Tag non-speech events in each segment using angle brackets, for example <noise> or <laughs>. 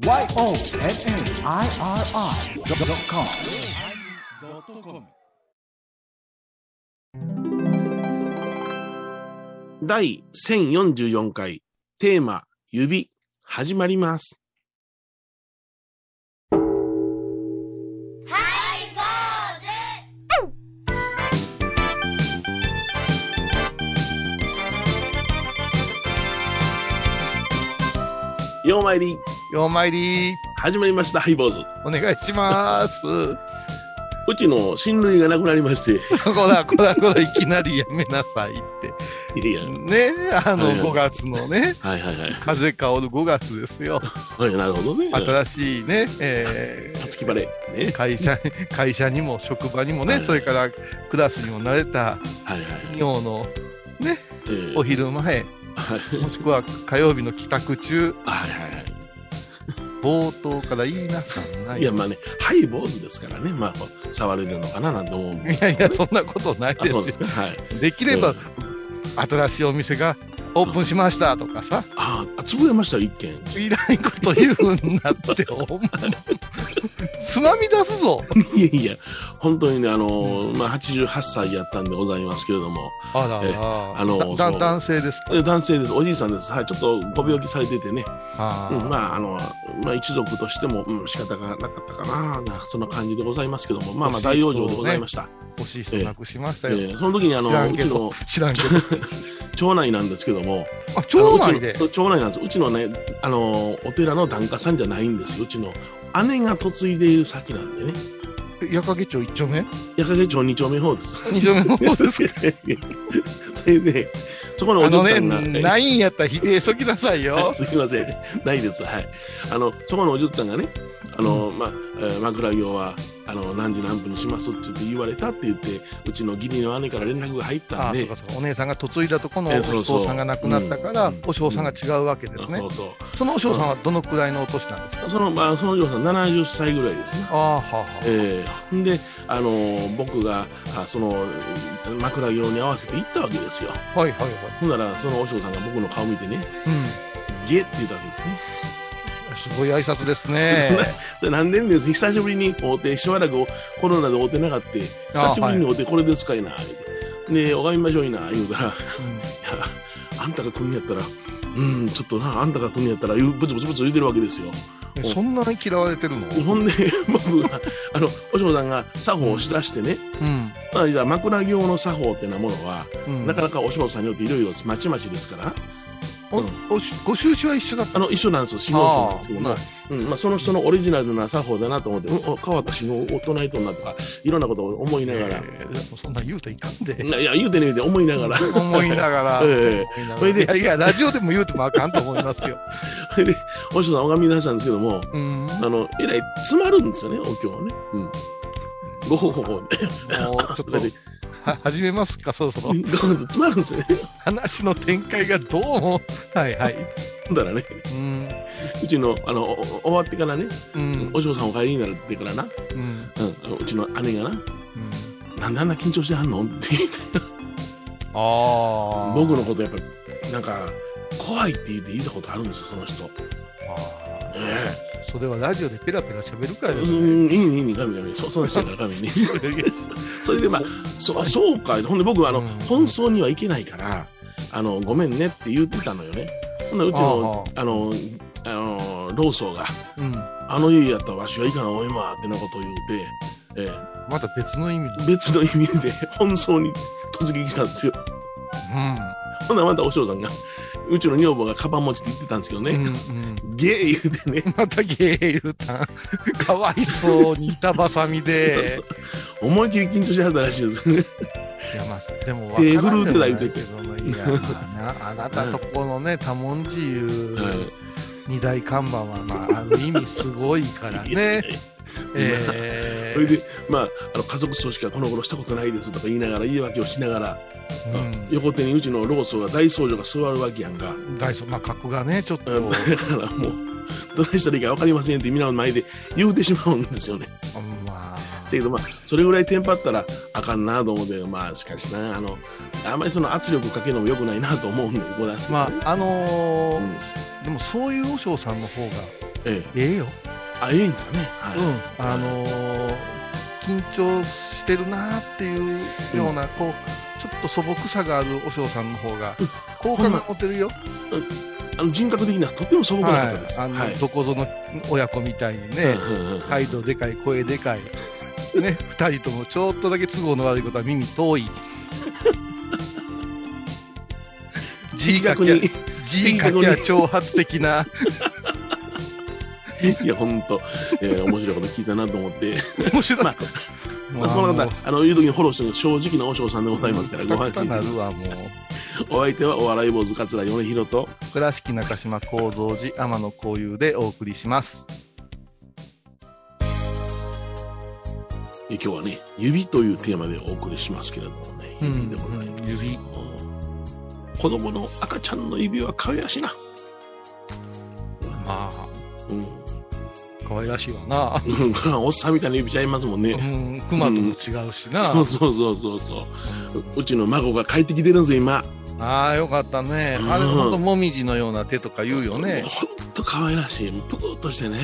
YONNIRI.com 第1044回テーマ指始まります。ようまいりようまいり始まりましたハイボーズ。お願いします。うちの親類がなくなりまして、<laughs> こらこらこらいきなりやめなさいって。いやね、あのはいはい5月のね、はいはいはい。風香る5月ですよ。はい、なるほどね。新しいね、えさつきバレー。ね。会社、会社にも職場にもね、はいそれからクラスにも慣れたはいはいはい。尿のえーお昼前、はいもしくは火曜日の帰宅中、はいはいはい。冒頭から言いなさんない。いや、まあね、ハイ坊主ですからね、まあ、触れるのかななんて思うんで。いやいや、そんなことないあ、ですよです。か。はい。できれば、新しいお店がオープンしましたとかさ、ああ、潰れました、一軒。いらんこと言うんなって、ほんま。つまみ出すぞ。いやいや、本当にね、あのーまあ、88歳やったんでございますけれども、あらえあのそうだ男性ですか？え男性です、おじいさんです。はい、ちょっとご病気されててね、あうん、まあ、あの、まあ、一族としても、うん、仕方がなかったかな、なそんな感じでございますけども、まあまあ、大往生でございました。欲しい人なくしましたえよ。ーその時に、あの、うちの、知らんけど。町内なんですけども、あ、町内で？町内なんです。うちのね、あの、お寺の檀家さんじゃないんですよ。うちの姉が嫁いでいる先なんでね。矢掛町一丁目？矢掛町二丁目の方です。二丁目の方ですか？<laughs> それで、そこのお嬢さんが、えないんやったら否定しときなさいよ。<laughs> すみません。ないです。はい。あの、そこのお嬢さんがね、あの、まあ、えー枕業は、あの、何時何分にしますって言われたって言って、うちの義理の姉から連絡が入ったんでお姉さんが嫁いだとこのお嬢さんが亡くなったから、うんお嬢さんが違うわけですねそ。うそう。そのお嬢さんはどのくらいのお年なんですか？その、まあ、そのお嬢さん70歳ぐらいですね。ああ、はあ、はあ。ええんで、あのー僕が、あその、枕業に合わせて行ったわけですよ。はいはいはい。ほんなら、そのお嬢さんが僕の顔見てね、うん。ゲって言ったわけですね。すごい挨拶ですね。<laughs> でなんでんです久しぶりに会うて、しばらくコロナで会うてなかった。久しぶりに会うて、これですかいな、言うてで、拝みましょういな、言うたら、いや、あんたが来んやったら、うん、ちょっとな、あんたが来んやったら、言うブツブツブツ言うてるわけですよ。うんそんなに嫌われてるの？ほんで、<laughs> 僕が、あの、お嬢さんが作法をしだしてね、うん。まあ、じゃあ枕業の作法ってなものは、うん。なかなかお嬢さんによっていろいろまちまちですから、おうんおしご収支は一緒だったあの、一緒なんですよ、死のうなんですけどもあ、うんまあ、その人のオリジナルな作法だなと思って、うん、お変わった死のを唱えとんなとか、いろんなことを思いながら、えーそんなん言うといかんで。いや、言うてね言うて思いながら、思いながら。<laughs> <laughs> ええそれでいやいや、ラジオでも言うてもあかんと思いますよ。<laughs> それで、お嬢さん拝み出したんですけども、うん。もあの、えらい詰まるんですよね、お経はね。うん。ごほほほちょっと始めますか、そろそろまるんですよね。話の展開がどうも。はいはい。ほんだらね、うん。うちの、あの、終わってからね、うん。お嬢さんお帰りになるってからな、うん。うん、うちの姉がな、うんなんであんな緊張してはんの？って言って、ああ。僕のことやっぱ、なんか、怖いって言って言ったことあるんですよ、その人。あーえそれはラジオでペラペラ喋るからえよ。うん、いいね、いいね、神々、そその人やから神に。<laughs> それでまあ、そそうか、ほんで僕はあの、うん本葬には行けないから、あの、ごめんねって言ってたのよね。ほんならうちの、あの、あの、老僧が、うん。あの家やったらわしは行かなおいまってなことを言うて、えまた別の意味で。え別の意味で本葬に突撃したんですよ。うほんならまたお嬢さんが、うちの女房がカバン持ちって言ってたんですけどん。ね、うんうん。ゲー言うてね、<laughs> またゲー言うたん。かわいそうに板挟みで。思いっきり緊張しはったらしいですね。いやまあ、でも手分からんでもないけどもいやまあなあなたとこのね多文字いうはい二大看板はまあある意味すごいからね。えそれで、まあ、あの家族葬式はこの頃したことないですとか言いながら、言い訳をしながら、うん、横手にうちの老僧が大僧侶が座るわけやんか。大層まあ格がねちょっと、うん <laughs> だからもう、どないしたらいいか分かりませんって皆の前で言うてしまうんですよね。まあだけどまあ、それぐらいテンパったらあかんなと思って、まあ、しかしな、あの、あんまりその圧力かけるのも良くないなと思うんでございますまああのーうんでもそういう和尚さんの方がええ。ええよ。あ、ええんですかね。はい。うん。あのー緊張してるなっていうような、こう、ちょっと素朴さがあるお嬢さんの方が、好感が持てるよ。あの人格的にはとても素朴なはい方で。す。あの、はい。どこぞの親子みたいにね、うんうんうん態度でかい、声でかい。ね、二人ともちょっとだけ都合の悪いことは耳遠い。G かきゃきゃ挑発的な。いや、本当、えー、面白いこと聞いたなと思って、面白い。ままあ、その方、あの、いう時にフォローしてる正直なお嬢さんでございますから、ご安心なるわ、もう。お相手はお笑い坊主桂米広と、倉敷中島幸三寺天野幸雄でお送りします。え今日はね、指というテーマでお送りしますけれどもね、指でございます。うん指うん子供の赤ちゃんの指は可愛らしいな。まうん。あ、可愛らしいわな。う <laughs> んおっさんみたいな指ちゃいますもんね。うん、熊とも違うしな。そうそうそうそうそううんう。うちの孫が帰ってきてるんですよ、今。ああ、よかったね。あれ、うんほんと、もみじのような手とか言うよね。ほんと可愛らしい。ぷくっとしてね。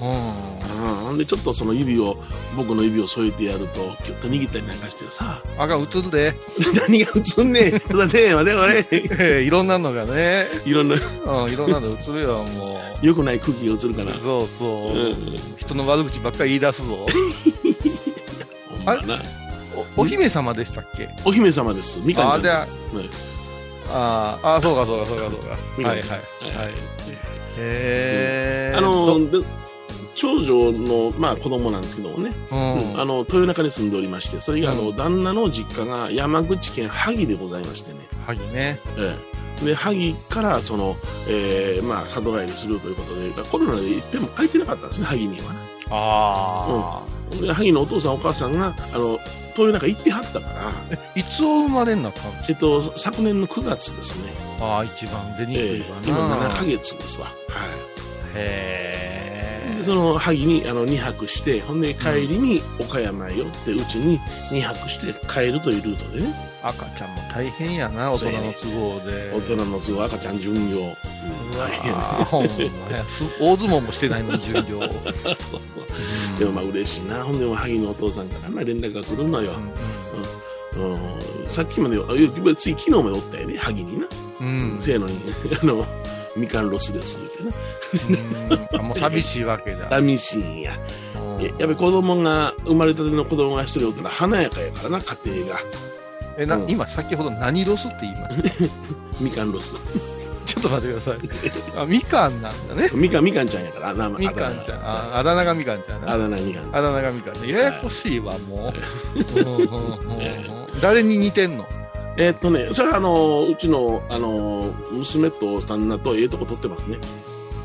うん。うん。で、ちょっとその指を、僕の指を添えてやると、キュッと握ったりなんかしてさ。あが映るで。<laughs> 何が映んねん。ただね、待てこれ。え <laughs> えいろんなのがね。いろんな、うん、いろんなの映るよ、も良くない空気が映るからう。。そうそう。うん人の悪口ばっかり言い出すぞ。<laughs> ほんまな。おお姫様でしたっけ？お姫様です。みかん。ああ、じゃはいあ、あーあー、そうかそうかそうかそうか。はいはい。はい。へえ。あの、で長女の、まあ、子供なんですけどもね、うん、あの豊中に住んでおりまして、それがあの、う旦那の実家が山口県萩でございましてね、はいね。ええで萩からその、えーまあ、里帰りするということで、コロナでいっぺんも帰ってなかったんですね、萩にはな。あで萩のお父さん、お母さんがあの豊中行ってはったから、あ。<laughs> いつお生まれになったんですえっと、昨年の9月ですね、かああ、一番出にくえいわえ今な。7ヶ月ですわ。はいへえ。でその萩にあの2泊してほんで帰りに岡山へ寄ってうちに2泊して帰るというルートでね赤ちゃんも大変やな、大人の都合で。大人のすごい赤ちゃん巡業、ほん大相撲もしてないのに巡業。<laughs> そうそう。でもまあ嬉しいな。ほんでも萩のお父さんからな連絡が来るのよ。う、んうん。さっきまでつい昨日までおったよね萩にな、うん。せやのに <laughs> あのみかんロスです言うてな。もう寂しいわけだ。寂しいんや。うん。ややっぱり子供が生まれたての子供が一人おったら華やかやからな家庭が。えなうん。今、先ほど何ロスって言いました？<laughs> みかんロスちょっと待ってください。あみかんなんだね。<laughs> みかんみかんちゃんやからなみかんちゃん。ああだ名がみかんちゃんあね。だ名みかんあだ名がみかんね。ややこしいわ、もう。誰に似てんの？えーっとね、それはあのうちのあの娘と旦那とええとこ取ってますね。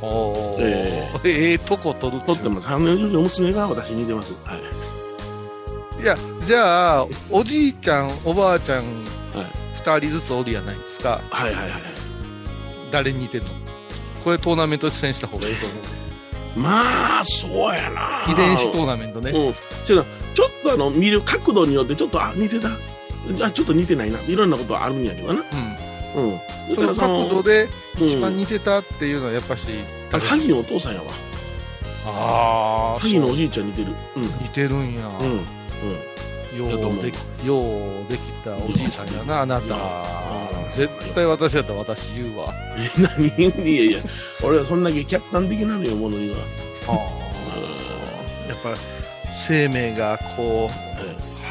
おーえええとこ取る取ってます。あの娘が私に似てます。はい。いや、じゃあ、<laughs> おじいちゃん、おばあちゃん、はい二人ずつおるやないですか。はいはいはい。誰に似てんの？これトーナメント出演した方がいいと思う。まあ、そうやな。遺伝子トーナメントね。うん。ちょっと、あの、見る角度によって、ちょっと、あ、似てた？あ、ちょっと似てないな。いろんなことはあるんやけどな。うん。うん。その角度でうん一番似てたっていうのはやっぱし、あの萩のお父さんやわ。ああ、萩のおじいちゃん似てる。うん。似てるんや。うん。うん。よううでき、ようできたおじいさんやな、あなたうん。絶対私だったら私言うわ。え、何いやいや、俺はそんだけ客観的なのよ、ものには。やっぱ生命がこう、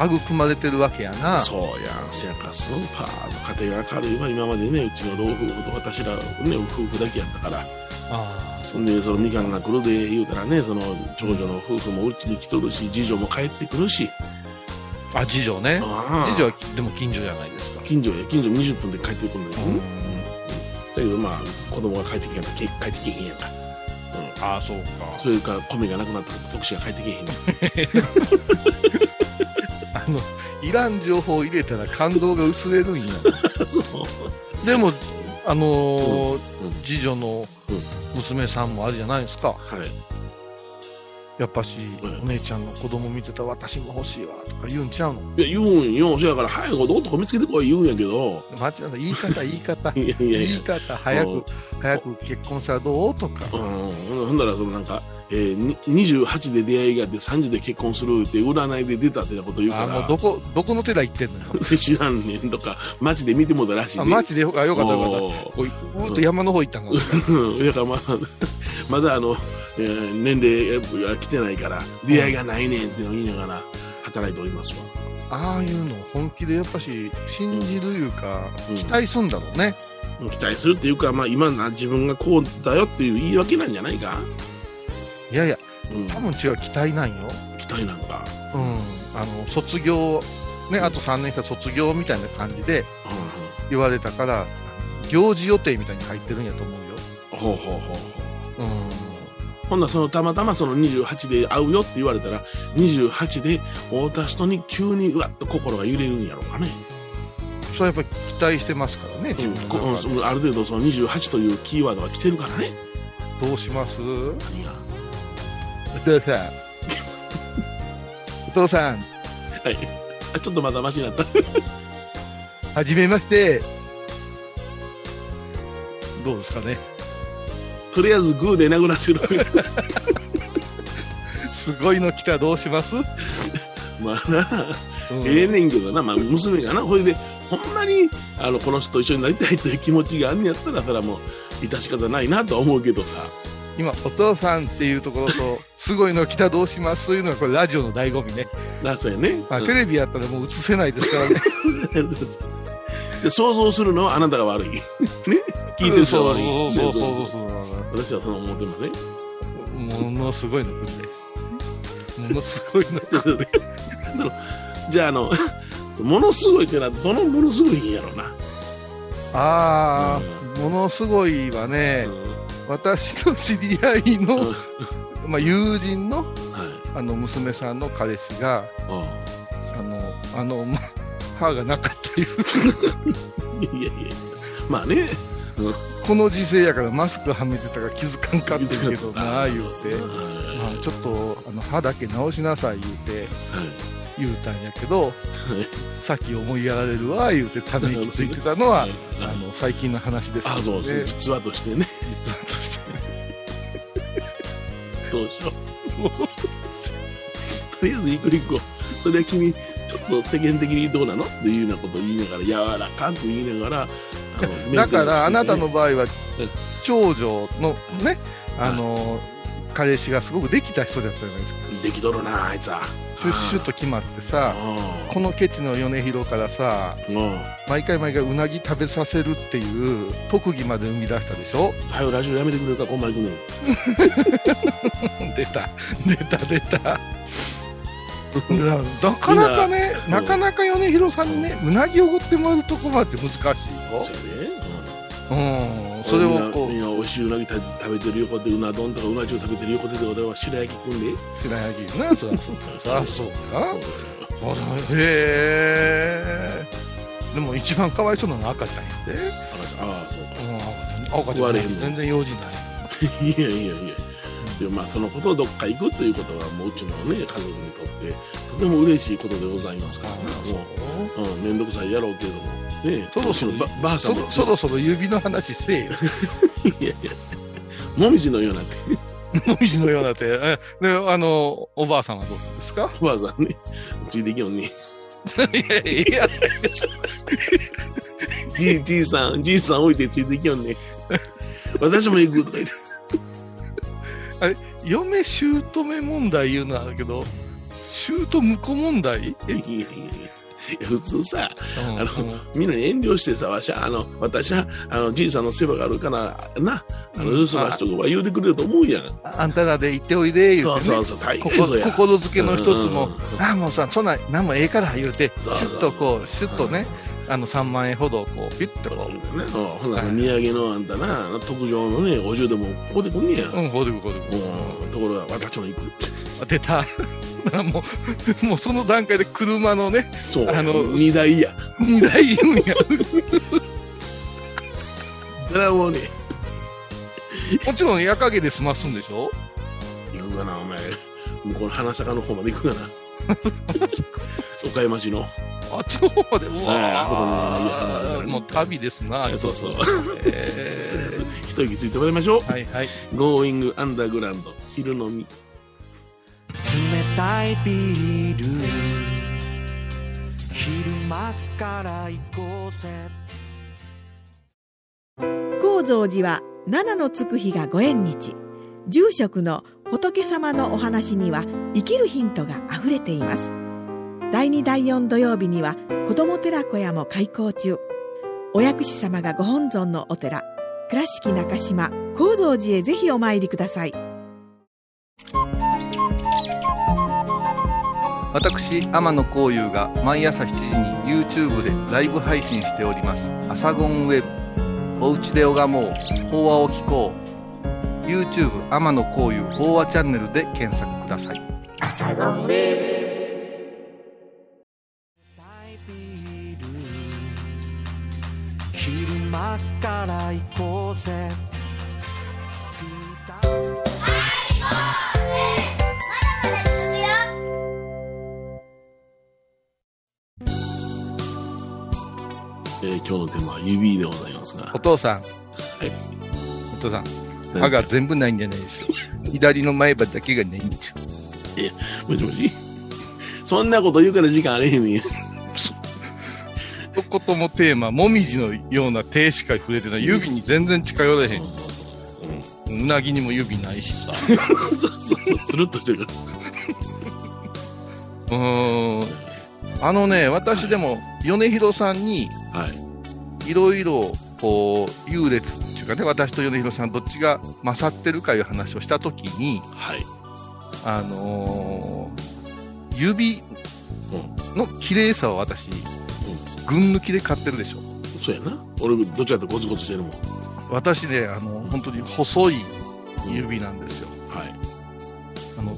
育まれてるわけやな。そうやん、せやからスーパーの家庭が明るいわ、今までね、うちの老夫婦と私ら、ね、夫婦だけやったから、ああ、そそんで、そのみかんが来るで言うたらね、その長女の夫婦もうちに来とるし、次女も帰ってくるし、あ、次女ね。次女はでも近所じゃないですか。近所や、近所20分で帰ってくるんだけどうんね。だけど、まあ、子供が帰ってきへんか帰ってきへんやんか。うん。ああ、そうか。それから米がなくなったら、特使が帰ってきへんねん。<laughs> あの、いらん情報入れたら感動が薄れるんや。<laughs> そう。でも、あのーうん次女の娘さんもあれじゃないですか。はい。やっぱし、うんお姉ちゃんの子供見てたら私も欲しいわとか言うんちゃうの？いや、言うんよ。そやから、早く男見つけてこい言うんやけど。言い方言い方 <laughs> いやいやいや。言い方早うんく早く結婚したらどう？とかうん、ほんなら、そのなんか、えー、に28で出会いがあって、30で結婚するって、占いで出たってなこと言うから、あもうどこどこの寺行ってんのよ。知らんねんとか、街で見てもたらしいあね。マジでよかったよかった。ううーっと山の方行ったの、うん。だからまあ、<laughs> まだあの、えー年齢が来てないから、出会いがないねんって言いながら働いておりますわ。ああいうの本気でやっぱし信じるいうか、うん。期待すんだろうね。期待するっていうか、まあ今な、自分がこうだよっていう言い訳なんじゃないか。いやいやうん、多分違う期待なんよ期待なんか。うんあの卒業ねあと3年したら卒業みたいな感じでうん言われたから行事予定みたいに入ってるんやと思うようん、ほうほうほうほう。うんほんならそのたまたまその28で会うよって言われたら、28で会うた人に急にうわっと心が揺れるんやろうかね。それはやっぱり期待してますからね、自うんこうんある程度その28というキーワードが来てるからね。どうします？お何が？父さん。<laughs> お父さん。はい。あちょっとまだマシになった。はじめまして。どうですかね。とりあえずグーで殴らせる。<laughs> すごいの来た。らどうします、う <laughs> んまあな、ええねんけどな、まあ娘がな、ほいで、ほんまに、あの、この人と一緒になりたいという気持ちがあんねやったら、それはもう、致し方ないなとは思うけどさ。今お父さんっていうところとすごいの来たらどうしますというのがこれラジオの醍醐味ね、な、そうやね。まあ、うんテレビやったらもう映せないですからね <laughs> で想像するのはあなたが悪い。ね？聞いてる人が悪い。そうそうそうねそう私はその思ってません。ものすごいの来るねものすごいのあのじゃあ、あの、ものすごいってのは、どのものすごいんやろな。ああ、うものすごいはね、うん私の知り合いの、うん。まあ、友人のはい。あの娘さんの彼氏がうあのあのま歯がなかったいうんいやいやいや。まあね。この時世やからマスクはめてたから気づかんかってんけどなはい言うて、まあ、ちょっとあの歯だけ直しなさい言うてはい。言うたんやけどはい。さっき思いやられるわ言うてため息ついてたのははい。あの最近の話ですあ、そうねです。実話としてね。とりあえず行こう行こう。それは君、ちょっと世間的にどうなの？っていうようなことを言いながら、柔らかく言いながら、あの <laughs> だからあなた、の場合はうん長女のねあの彼氏がすごくできた人だったじゃないですかでできとるな、あいつは。シュッシュッと決まってさあこのケチの米広からさ。毎回毎回うなぎ食べさせるっていう特技まで生み出したでしょ？はよ、ラジオやめてくれるか、こんまいく。<laughs> 出た出た出たななかなかねうん。なかなか米広さんにねうなぎをおごってもらうとこまで難しいよ。そうん。それをこうみんなみんな美味しいうなぎ食べてる横で、うな丼とかうな重食べてる横で、俺は白焼き食んで。白焼きなそりゃそうそりゃそうか。あへえでも一番かわいそうなのは赤ちゃんやで、ああ、そうか。うん、赤ちゃん全然用事ない。<laughs> いやいやいや。いやまあそのことをどっか行くということはもううちのね家族にとってとても嬉しいことでございますから、そうもう、うん、面倒くさいやろうけれども。ねそろそろばばあさんもそろそろそろ指の話せえよ。<laughs> いやいや。もみじのような手。もみじのような手。えであのおばあさんはどうですか？おばあさんね。ついてきよんね <laughs> いやいや。じいじいさんじいさん置いてついてきよんね。私も行くとか言って嫁姑問題言うのはあるけど姑婿問題？<laughs> いや普通さうんあのみんなに遠慮してさわしゃあの私はあのじいさんの世話があるからなあのうん。留守な人は言うてくれると思うやん、あんたらで行っておいで言そううてね。そうそうそうや。心づけの一つも。うんうんうん。ああもうさそんな何もええから言うてシュッとこうシュッとねあの3万円ほどこうピュッとこね、ほな、はい土産のあんたな、特上のね、お重でもこうでくんねや。ううんこうでくこうでくうんところが私も行く。出た <laughs> もうもうその段階で車のねそう、あの荷台や。荷台言うんやそれはもうね、もちろん夜影で済ますんでしょ？行くかな、お前。向こうの花坂の方まで行くかな。<laughs> 岡山市の。あっちの方まで、うあそこにーもう旅ですな。そうそう。えー <laughs> 一息ついてもらいましょう。はいはい。Going Underground 昼飲み。冷たいビール昼間から行こうぜ高蔵寺は七のつく日がご縁日住職の仏様のお話には生きるヒントがあふれています第2第4土曜日には子ども寺小屋も開校中。お薬師様がご本尊のお寺倉敷中島・高蔵寺へぜひお参りください。私天野幸雄が毎朝7時に YouTube でライブ配信しております「アサゴンウェブ」「おうちで拝もう法話を聞こう」YouTube 天野幸雄法話チャンネルで検索ください。ビ昼間から行こうぜ。えー今日のテーマは指でございますが。お。父さん、はい。お父さん。何歯が全部ないんじゃないですよ左の前歯だけがないんですよもしもし。そんなこと言うから時間あれへんねん。言もテーマもみじのような手しか触れてない。指に全然近寄れへん。う。なぎにも指ないしさそうそうそう。つるっとしてるうーん。あのね私でも米広さん。に。はい。いろいろこう優劣っていうかね私と米広さん。どっちが勝ってるかいう話をしたときにはい。あのー指の綺麗さを私、群抜きで買ってるでしょそうやな。俺、どっちかってゴツゴツしてるもん。私ねあの本当に細い指なんですよはい。あの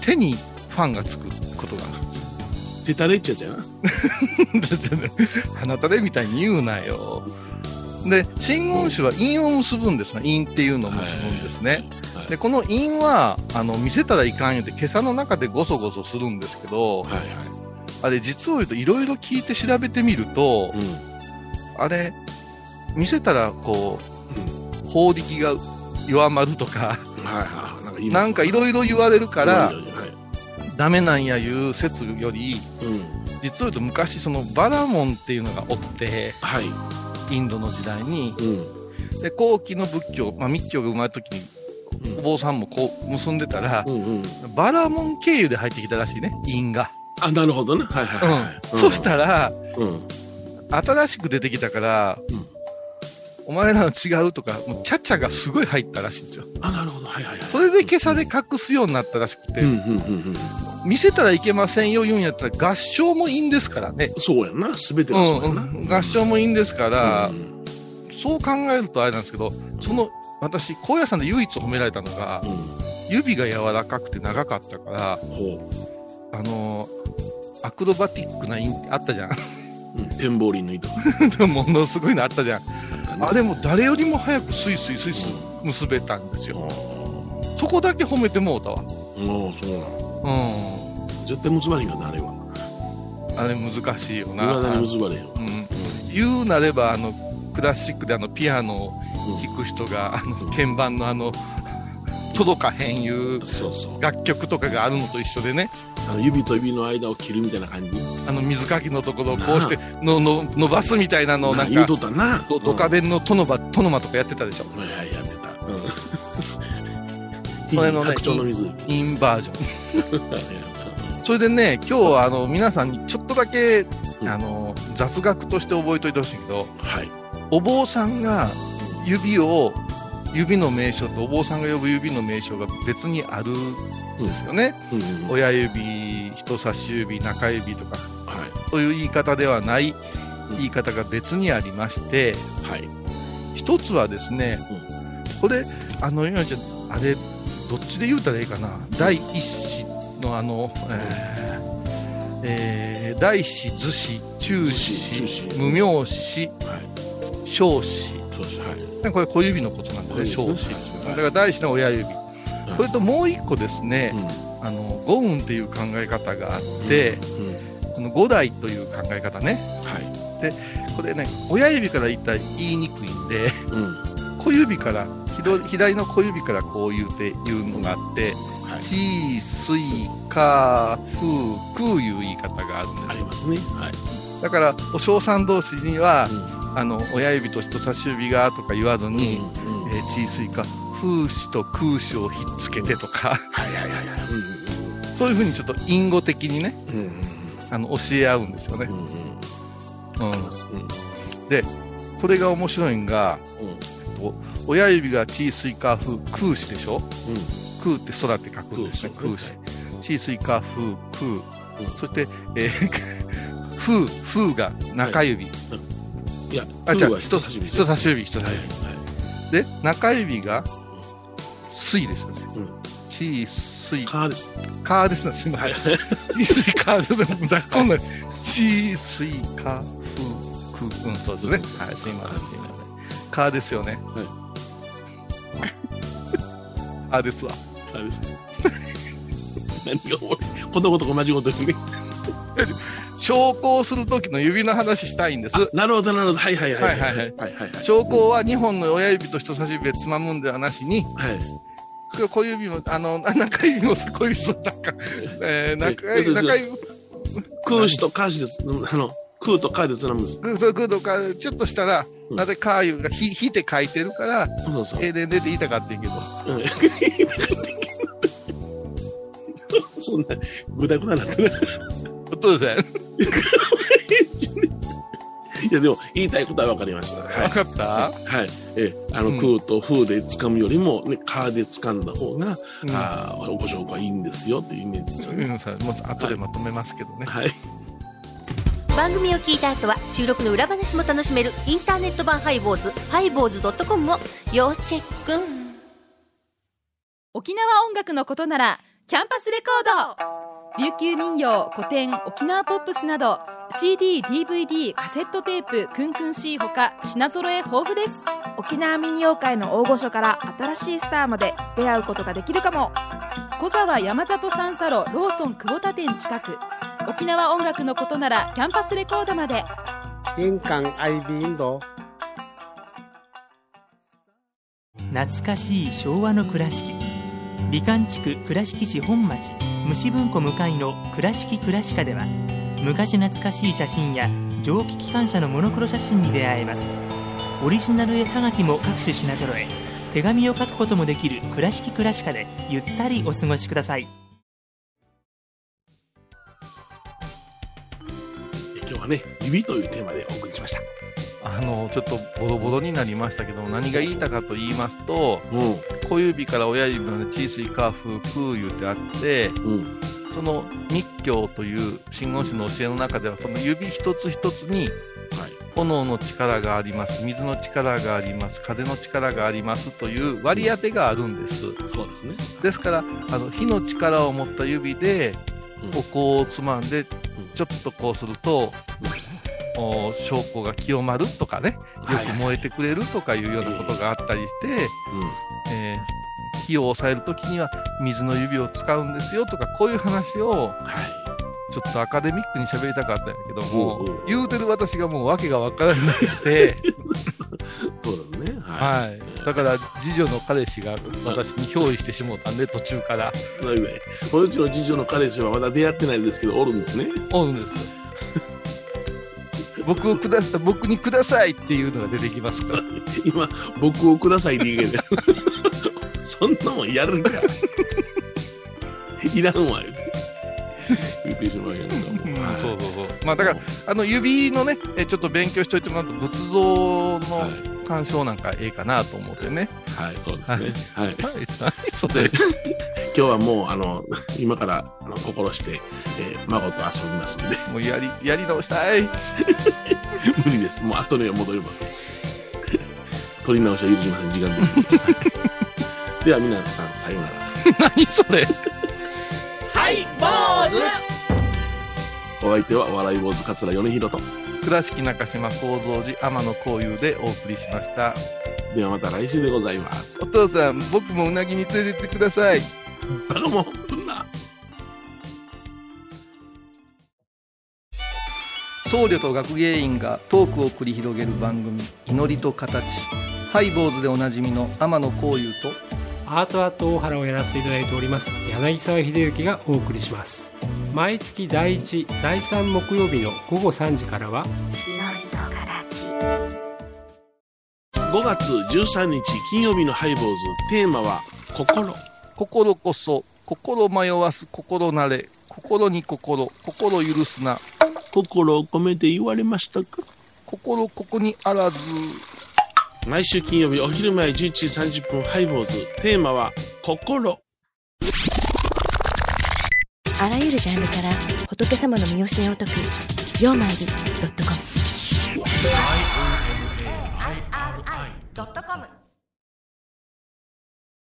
手にファンがつくことが手たれっちゃやつやな。<laughs> 鼻たれみたいに言うなよで真言宗は韻を結ぶんですね韻っていうのを結ぶんですね、はい。でこの韻はあの見せたらいかんよって今朝の中でゴソゴソするんですけどはいはい。あれ実を言うといろいろ聞いて調べてみるとうん。あれ見せたらこう法力が弱まるとかはいはい。なんかいいなんかいろいろ言われるからはい。ダメなんやいう説よりうん。実を言うと昔そのバラモンっていうのがおってはい。インドの時代にうん。で後期の仏教、まあ、密教が生まれた時にお坊さんもこう結んでたら、うんうん。バラモン経由で入ってきたらしいね印が、あ、なるほどね。はいはいはい。うん、そしたらうん。新しく出てきたから、うんお前らの違うとかもうチャチャがすごい入ったらしいんですよあ、なるほど。はいはいはい。それで今朝で隠すようになったらしくて、うんうんうんうん。見せたらいけませんよ言うんやったら合唱もいいんですからねそうやんな。すべてうがそうやんな。ん、合唱もいいんですから、うんそう考えるとあれなんですけどその私高野山で唯一褒められたのがうん。指が柔らかくて長かったからほあのアクロバティックな印あったじゃんう。うん。転法輪の印。<laughs> ものすごいのあったじゃんあれも誰よりも早くスイスイスイスイ結べたんですよあそこだけ褒めてもうたわあ、そうなの。う絶対結ばれへんかった、あれは。んあれ難しいよな未だに結ばれへんわ。うん、言うなればあのクラシックであのピアノを弾く人があの鍵盤のあの <laughs> 届かへんいうそうそう。楽曲とかがあるのと一緒でねあの指と指の間を切るみたいな感じ？あの水かきのところをこうしてのの伸ばすみたいなのをなん言うかとったな。ドドカベンのトノバトノマとかやってたでしょ？はいはい、やってた。うん。それのね。<laughs> インバージョンそれでね今日はあの皆さんにちょっとだけ、うんあの雑学として覚えておいてほしいけどはい。お坊さんが指を指の名称とお坊さんが呼ぶ指の名称が別にあるんですよね、うん。うん。うん。親指人差し指中指とかはい。そういう言い方ではないうん。言い方が別にありましてはい。一つはですね、これあの今ちゃんあれどっちで言うたらいいかな？第一子のあの、えーえー大子図子中子中子無名子はい。小子そうです。はい。これ小指のことなんでね小指ですねだから大子の親指これともう一個ですね、うん。あの五運っていう考え方があって、うん。この五代という考え方ねはい。これね親指から言ったら言いにくいんでうん。小指から左左の小指からこう言うて言うのがあってはい。チー、スイ、カー、フー、クーいう言い方があるんですよ。ありますね。はい。だから、お嬢さん同士には、うん。あの、親指と人差し指がとか言わずに、うんうんえーチー、スイ、カー、風刺と空刺をひっつけてとか、はいはいはいはい。そういうふうにちょっと隠語的にね、うんうんうんあの、教え合うんですよねう。んうんうん。うん。あります。うん。それが面白いんが、うん。親指がチー、スイ、カー、フー、空刺でしょ？うん。空って空って書くんですね。空空刺。チー、スイ、カー、フー、空。うんそして、えー、<laughs> フー、フーが中指。いや、あ、空じゃあ、人差し指。人差し指、人差はいし指。で、中指が、水ですよね。う水、カーです。カーですね。すみません。水、カーですこんな、水、カー、フー、クー。うん、そうですね。はい、すみません、すみません。カーですよね。はい。カーですわ。カーです。<laughs> 何がおもろいことごとく同じこと。<laughs> 昇降するときの指の話したいんです。なるほど、なるほど。はいはいはい。はいはいはいはいはいはい。昇降は2本の親指と人差し指でつまむんではなしに、はい。小指も、あの、<laughs> 中指も小指そう、なんか、えー、中えそうそう中指、空詞とカー詞です。あの、空とカーでつなむんです。空とか、ちょっとしたら、うんなぜカーユがひ、ひって書いてるから、そうそう。ええでんでって言いたかったんやけど、うん <laughs> そんな、ぐだぐだなってね。そうですね。<laughs> いや、でも、言いたいことは分かりました。はい。わかった？はい。え、あの、うん空と風で掴むよりも、ね、カーで掴んだ方が、うんああ、ご紹介いいんですよっていうイメージですよね。うん、さもう後でまとめますけどね。はい。番組を聞いた後は収録の裏話も楽しめるインターネット版ハイボーズハイボーズドットコムを要チェック沖縄音楽のことならキャンパスレコード琉球民謡古典沖縄ポップスなど CD、DVD、カセットテープクンクン C ほか品揃え豊富です。沖縄民謡界の大御所から新しいスターまで出会うことができるかも。小沢山里三佐路ローソン久保田店近く。沖縄音楽のことならキャンパスレコードまで。印鑑 IB インド。懐かしい昭和の倉敷。美観地区倉敷市本町虫文庫向かいの「倉敷倉歯科」では昔懐かしい写真や蒸気機関車のモノクロ写真に出会えますオリジナル絵はがきも各種品揃え手紙を書くこともできる「倉敷倉歯科」でゆったりお過ごしください今日はね、指というテーマでお送りしました。あの、ちょっとボロボロになりましたけども、何が言いたかと言いますと、うん。小指から親指までチースイカーフークー言ってあって、うん。その密教という真言宗の教えの中では、この指一つ一つにはい。炎の力があります、水の力があります、風の力がありますという割り当てがあるんです。そうですね。ですから、あの火の力を持った指でうんお香をつまんで、ちょっとこうすると、お証拠が清まるとかね、よく燃えてくれるとかいうようなことがあったりして、えー火を抑えるときには水の指を使うんですよとか、こういう話を。ちょっとアカデミックに喋りたかったんやけども、うんうん言うてる私がもう訳がわからなくて <laughs> そうだね。ははい。だから、次女の彼氏が私に憑依してしもうたんで、途中から。い。だいこのうちの次女の彼氏はまだ出会ってないんですけど、おるんですね。おるんですよ。僕をくださ僕にくださいっていうのが出てきますから。<laughs> 今、僕をくださいって言うけど。<laughs> そんなもんやるんか。いらんわ、言うて。言うてしまうやんかもう。はいそうそうそう。まあだから、あの指のね、えちょっと勉強しといてもらうと、仏像はのい。鑑賞なんかええかなと思ってね。はい、そうですね。はい。はい、何それ。<laughs> 今日はもう、あの、<laughs> 今から、あの、心して、えー孫と遊びますんで、<laughs> もうやり、やり直したい。<laughs> 無理です。もう後には戻ります。取り直しは許しません、時間的に。はいでは、皆さん、さようなら。何それ。お相手は、笑い坊主桂米広と。倉敷中島幸三寺天野幸雄でお送りしました。ではまた来週でございます。お父さん、僕もうなぎに連れてってください。バもんんな？僧侶と学芸員がトークを繰り広げる番組「祈りと形」ハイボーズでおなじみの天野幸雄とアートアート大原をやらせていただいております柳沢秀行がお送りします。毎月第1第3木曜日の午後3時からは5月13日金曜日のハイボーズ。テーマは「心」心こそ心迷わす心なれ心に心心許すな。心を込めて言われましたか？心ここにあらず。毎週金曜日お昼前11時30分ハイボーズ。テーマは心。あらゆるジャンルから仏様の身教えを解く「曜マイルドットコム」ドットコム